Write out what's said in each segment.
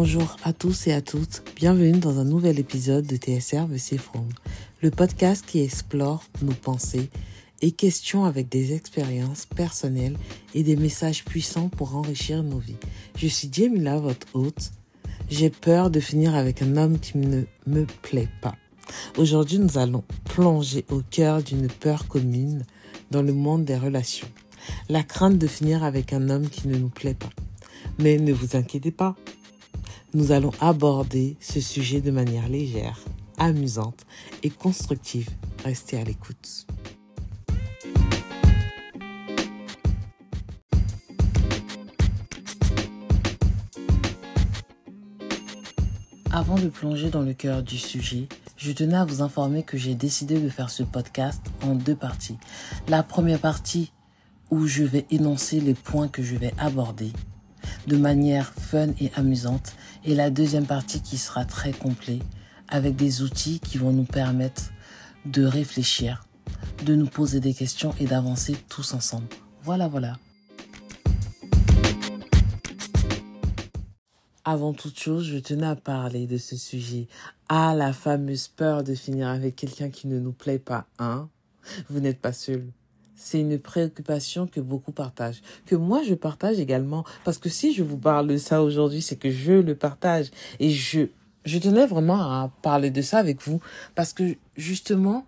Bonjour à tous et à toutes, bienvenue dans un nouvel épisode de TSR VC From, le podcast qui explore nos pensées et questions avec des expériences personnelles et des messages puissants pour enrichir nos vies. Je suis Jamila, votre hôte. J'ai peur de finir avec un homme qui ne me plaît pas. Aujourd'hui, nous allons plonger au cœur d'une peur commune dans le monde des relations. La crainte de finir avec un homme qui ne nous plaît pas. Mais ne vous inquiétez pas, nous allons aborder ce sujet de manière légère, amusante et constructive. Restez à l'écoute. Avant de plonger dans le cœur du sujet, je tenais à vous informer que j'ai décidé de faire ce podcast en deux parties. La première partie où je vais énoncer les points que je vais aborder de manière fun et amusante et la deuxième partie qui sera très complet avec des outils qui vont nous permettre de réfléchir, de nous poser des questions et d'avancer tous ensemble. Voilà, voilà. Avant toute chose, je tenais à parler de ce sujet. Ah, la fameuse peur de finir avec quelqu'un qui ne nous plaît pas, hein? Vous n'êtes pas seul. C'est une préoccupation que beaucoup partagent, que moi je partage également, parce que si je vous parle de ça aujourd'hui, c'est que je le partage. Et je je tenais vraiment à parler de ça avec vous, parce que justement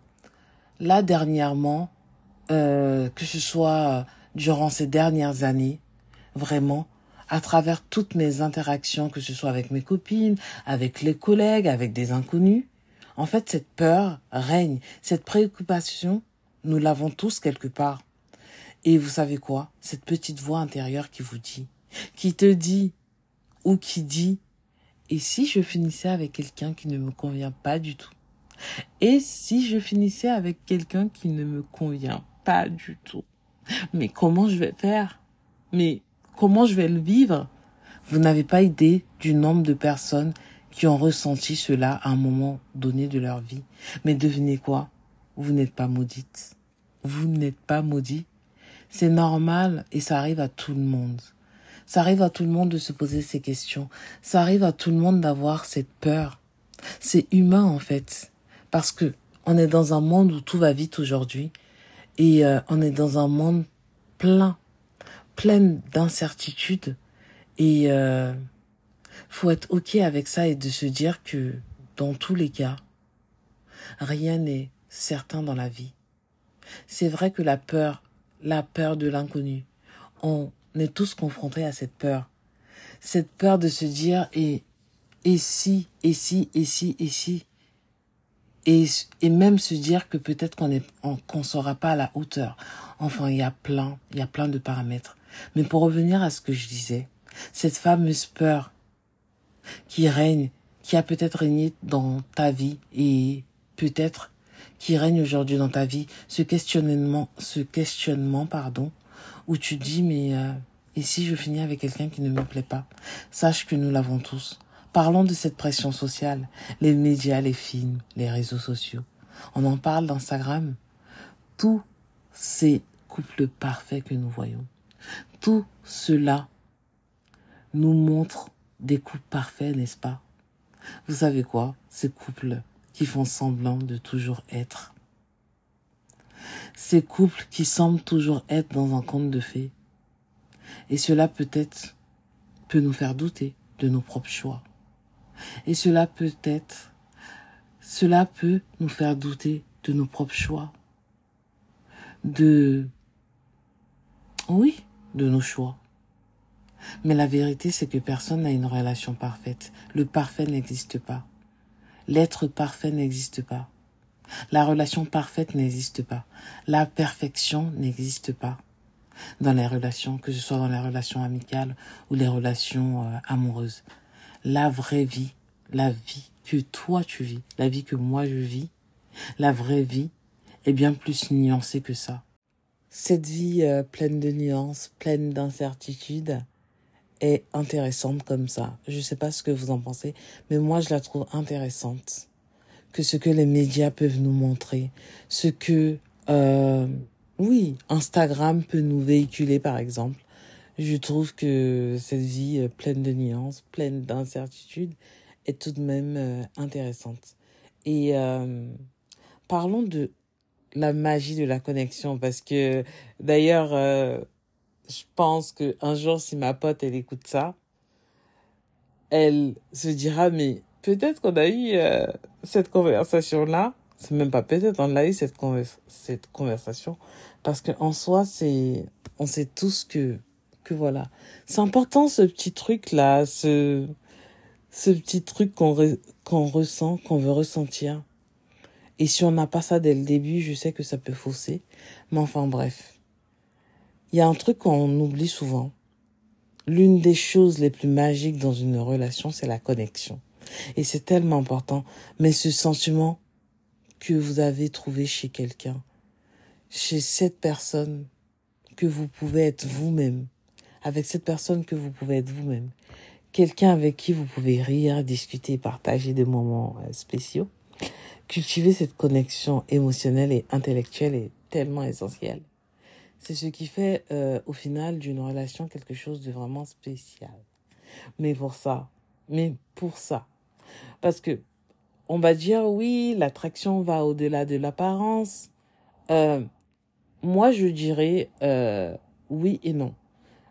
là dernièrement, euh, que ce soit durant ces dernières années, vraiment, à travers toutes mes interactions, que ce soit avec mes copines, avec les collègues, avec des inconnus, en fait, cette peur règne, cette préoccupation, nous l'avons tous quelque part. Et vous savez quoi? Cette petite voix intérieure qui vous dit, qui te dit, ou qui dit, et si je finissais avec quelqu'un qui ne me convient pas du tout? Et si je finissais avec quelqu'un qui ne me convient pas du tout? Mais comment je vais faire? Mais Comment je vais le vivre Vous n'avez pas idée du nombre de personnes qui ont ressenti cela à un moment donné de leur vie. Mais devinez quoi? Vous n'êtes pas maudite. Vous n'êtes pas maudit. C'est normal et ça arrive à tout le monde. Ça arrive à tout le monde de se poser ces questions. Ça arrive à tout le monde d'avoir cette peur. C'est humain en fait. Parce que on est dans un monde où tout va vite aujourd'hui. Et euh, on est dans un monde plein pleine d'incertitudes et euh, faut être ok avec ça et de se dire que dans tous les cas, rien n'est certain dans la vie. C'est vrai que la peur, la peur de l'inconnu, on est tous confrontés à cette peur. Cette peur de se dire et et si, et si, et si, et si. Et, et même se dire que peut-être qu'on est, qu'on sera pas à la hauteur. Enfin, il y a plein, il y a plein de paramètres. Mais pour revenir à ce que je disais, cette fameuse peur qui règne, qui a peut-être régné dans ta vie et peut-être qui règne aujourd'hui dans ta vie, ce questionnement, ce questionnement, pardon, où tu dis mais euh, et si je finis avec quelqu'un qui ne me plaît pas? Sache que nous l'avons tous. Parlons de cette pression sociale, les médias, les films, les réseaux sociaux. On en parle d'Instagram. Tous ces couples parfaits que nous voyons. Tout cela nous montre des couples parfaits, n'est-ce pas? Vous savez quoi? Ces couples qui font semblant de toujours être. Ces couples qui semblent toujours être dans un conte de fées. Et cela peut-être peut nous faire douter de nos propres choix. Et cela peut-être, cela peut nous faire douter de nos propres choix. De, oui, de nos choix. Mais la vérité, c'est que personne n'a une relation parfaite. Le parfait n'existe pas. L'être parfait n'existe pas. La relation parfaite n'existe pas. La perfection n'existe pas dans les relations, que ce soit dans les relations amicales ou les relations euh, amoureuses. La vraie vie, la vie que toi tu vis, la vie que moi je vis, la vraie vie est bien plus nuancée que ça. Cette vie euh, pleine de nuances, pleine d'incertitudes, est intéressante comme ça. Je ne sais pas ce que vous en pensez, mais moi je la trouve intéressante. Que ce que les médias peuvent nous montrer, ce que, euh, oui, Instagram peut nous véhiculer par exemple. je trouve que cette vie pleine de nuances, pleine d'incertitudes, est tout de même intéressante. Et parlons de la magie de la connexion parce que d'ailleurs euh, je pense que un jour si ma pote elle écoute ça elle se dira mais peut-être qu'on a eu euh, cette conversation là c'est même pas peut-être on a eu cette cette conversation parce que en soi c'est on sait tous que que voilà c'est important ce petit truc là ce ce petit truc qu'on qu'on ressent qu'on veut ressentir et si on n'a pas ça dès le début, je sais que ça peut fausser. Mais enfin bref. Il y a un truc qu'on oublie souvent. L'une des choses les plus magiques dans une relation, c'est la connexion. Et c'est tellement important. Mais ce sentiment que vous avez trouvé chez quelqu'un, chez cette personne, que vous pouvez être vous-même, avec cette personne que vous pouvez être vous-même, quelqu'un avec qui vous pouvez rire, discuter, partager des moments euh, spéciaux, cultiver cette connexion émotionnelle et intellectuelle est tellement essentiel. C'est ce qui fait euh, au final d'une relation quelque chose de vraiment spécial. Mais pour ça, mais pour ça, parce que on va dire oui, l'attraction va au-delà de l'apparence. Euh, moi, je dirais euh, oui et non.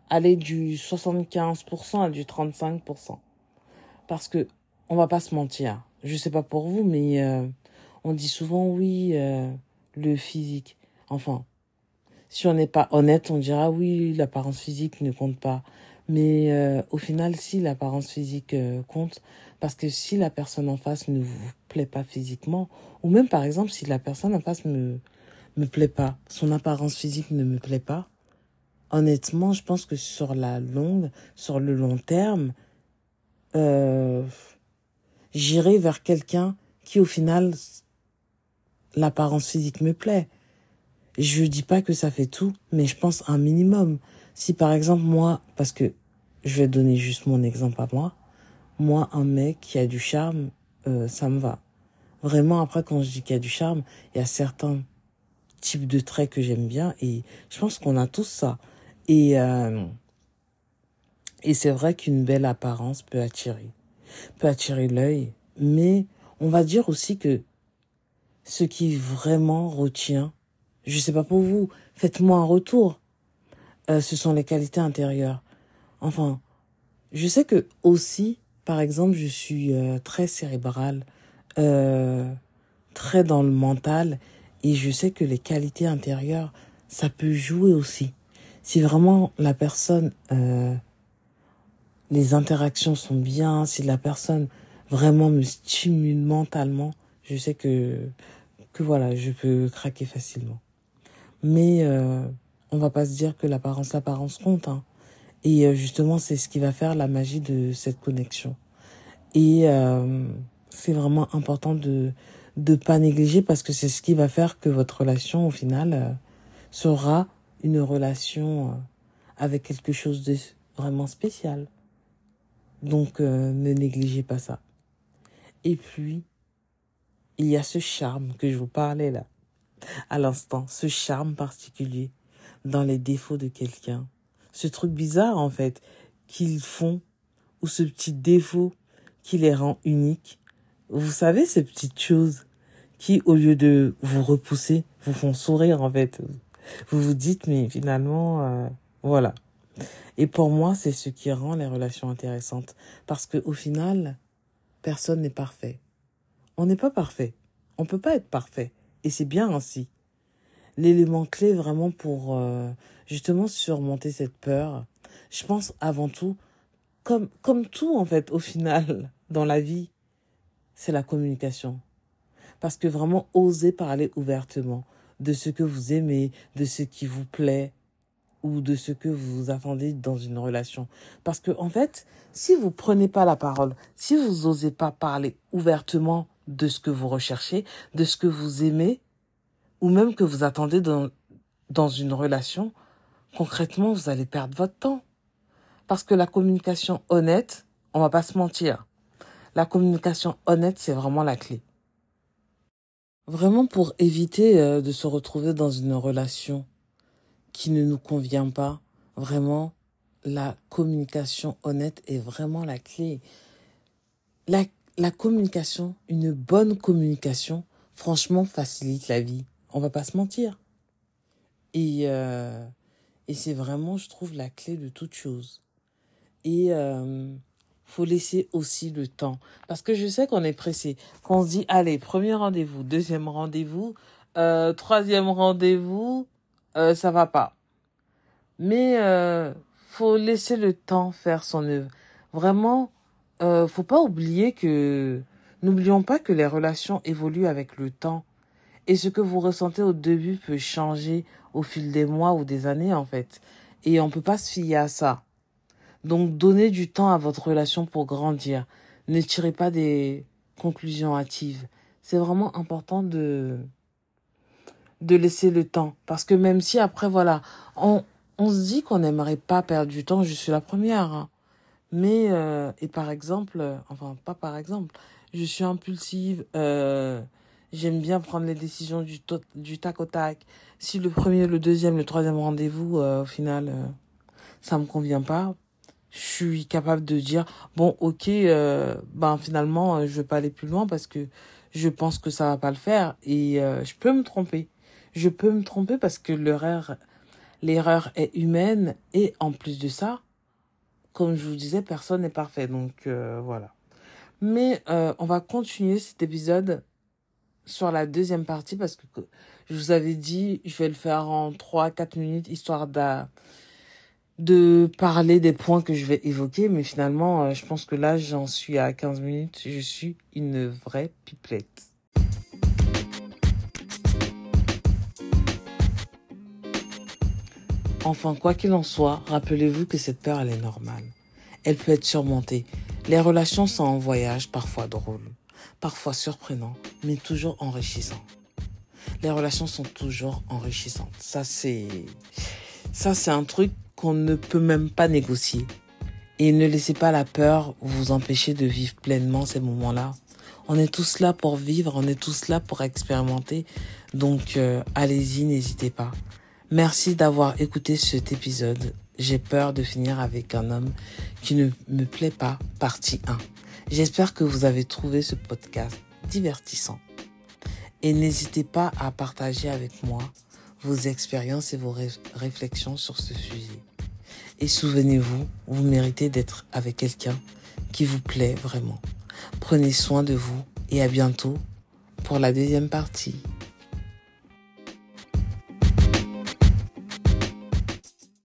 Aller du 75% à du 35%. Parce que on va pas se mentir. Je sais pas pour vous, mais euh, on dit souvent oui, euh, le physique. Enfin, si on n'est pas honnête, on dira oui, l'apparence physique ne compte pas. Mais euh, au final, si l'apparence physique euh, compte, parce que si la personne en face ne vous plaît pas physiquement, ou même par exemple si la personne en face me me plaît pas, son apparence physique ne me plaît pas, honnêtement, je pense que sur la longue, sur le long terme, j'irai vers quelqu'un qui au final l'apparence physique me plaît. Je dis pas que ça fait tout, mais je pense un minimum. Si par exemple moi, parce que je vais donner juste mon exemple à moi, moi un mec qui a du charme, euh, ça me va. Vraiment après quand je dis qu'il y a du charme, il y a certains types de traits que j'aime bien et je pense qu'on a tous ça. Et euh, et c'est vrai qu'une belle apparence peut attirer, peut attirer l'œil, mais on va dire aussi que ce qui vraiment retient, je sais pas pour vous, faites-moi un retour. Euh, ce sont les qualités intérieures. Enfin, je sais que aussi, par exemple, je suis euh, très cérébrale, euh, très dans le mental, et je sais que les qualités intérieures, ça peut jouer aussi. Si vraiment la personne, les interactions sont bien, si la personne vraiment me stimule mentalement, je sais que que voilà, je peux craquer facilement. Mais euh, on va pas se dire que l'apparence, l'apparence compte. Hein. Et euh, justement, c'est ce qui va faire la magie de cette connexion. Et euh, c'est vraiment important de de pas négliger parce que c'est ce qui va faire que votre relation, au final, euh, sera une relation euh, avec quelque chose de vraiment spécial. Donc, ne négligez pas ça. Et puis, il y a ce charme que je vous parlais là, à l'instant, ce charme particulier dans les défauts de quelqu'un. Ce truc bizarre en fait qu'ils font, ou ce petit défaut qui les rend uniques. Vous savez, ces petites choses qui, au lieu de vous repousser, vous font sourire en fait. Vous vous dites, mais finalement, euh, voilà. Et pour moi, c'est ce qui rend les relations intéressantes. Parce que au final, personne n'est parfait. On n'est pas parfait. On peut pas être parfait. Et c'est bien ainsi. L'élément clé vraiment pour euh, justement surmonter cette peur, je pense avant tout, comme, comme tout en fait au final dans la vie, c'est la communication. Parce que vraiment oser parler ouvertement de ce que vous aimez, de ce qui vous plaît, ou de ce que vous attendez dans une relation. Parce que, en fait, si vous prenez pas la parole, si vous osez pas parler ouvertement de ce que vous recherchez, de ce que vous aimez, ou même que vous attendez dans, dans une relation, concrètement, vous allez perdre votre temps. Parce que la communication honnête, on va pas se mentir. La communication honnête, c'est vraiment la clé. Vraiment pour éviter euh, de se retrouver dans une relation qui ne nous convient pas, vraiment, la communication honnête est vraiment la clé. La, la communication, une bonne communication, franchement, facilite la vie. On va pas se mentir. Et, euh, et c'est vraiment, je trouve, la clé de toute chose. Et euh, faut laisser aussi le temps. Parce que je sais qu'on est pressé. Qu'on se dit, allez, premier rendez-vous, deuxième rendez-vous, euh, troisième rendez-vous, euh, ça va pas. Mais euh, faut laisser le temps faire son œuvre. Vraiment, euh, faut pas oublier que n'oublions pas que les relations évoluent avec le temps et ce que vous ressentez au début peut changer au fil des mois ou des années en fait. Et on peut pas se fier à ça. Donc donnez du temps à votre relation pour grandir. Ne tirez pas des conclusions hâtives. C'est vraiment important de de laisser le temps parce que même si après voilà, on on se dit qu'on n'aimerait pas perdre du temps, je suis la première. Hein. Mais, euh, et par exemple, euh, enfin, pas par exemple, je suis impulsive, euh, j'aime bien prendre les décisions du, tac au tac. Si le premier, le deuxième, le troisième rendez-vous, au final, ça me convient pas, je suis capable de dire, bon, ok, ben finalement, je vais pas aller plus loin parce que je pense que ça va pas le faire et je peux me tromper. Je peux me tromper parce que l'erreur l'erreur est humaine et en plus de ça, comme je vous disais, personne n'est parfait. Donc euh, voilà. Mais euh, on va continuer cet épisode sur la deuxième partie parce que je vous avais dit, je vais le faire en 3-4 minutes histoire de, de parler des points que je vais évoquer. Mais finalement, euh, je pense que là, j'en suis à 15 minutes. Je suis une vraie pipelette. Enfin, quoi qu'il en soit, rappelez-vous que cette peur, elle est normale. Elle peut être surmontée. Les relations sont en voyage, parfois drôles, parfois surprenants, mais toujours enrichissants. Les relations sont toujours enrichissantes. Ça, c'est, ça, c'est un truc qu'on ne peut même pas négocier. Et ne laissez pas la peur vous empêcher de vivre pleinement ces moments-là. On est tous là pour vivre, on est tous là pour expérimenter. Donc, euh, allez-y, n'hésitez pas. Merci d'avoir écouté cet épisode. J'ai peur de finir avec un homme qui ne me plaît pas, partie 1. J'espère que vous avez trouvé ce podcast divertissant. Et n'hésitez pas à partager avec moi vos expériences et vos réflexions sur ce sujet. Et souvenez-vous, vous méritez d'être avec quelqu'un qui vous plaît vraiment. Prenez soin de vous et à bientôt pour la deuxième partie.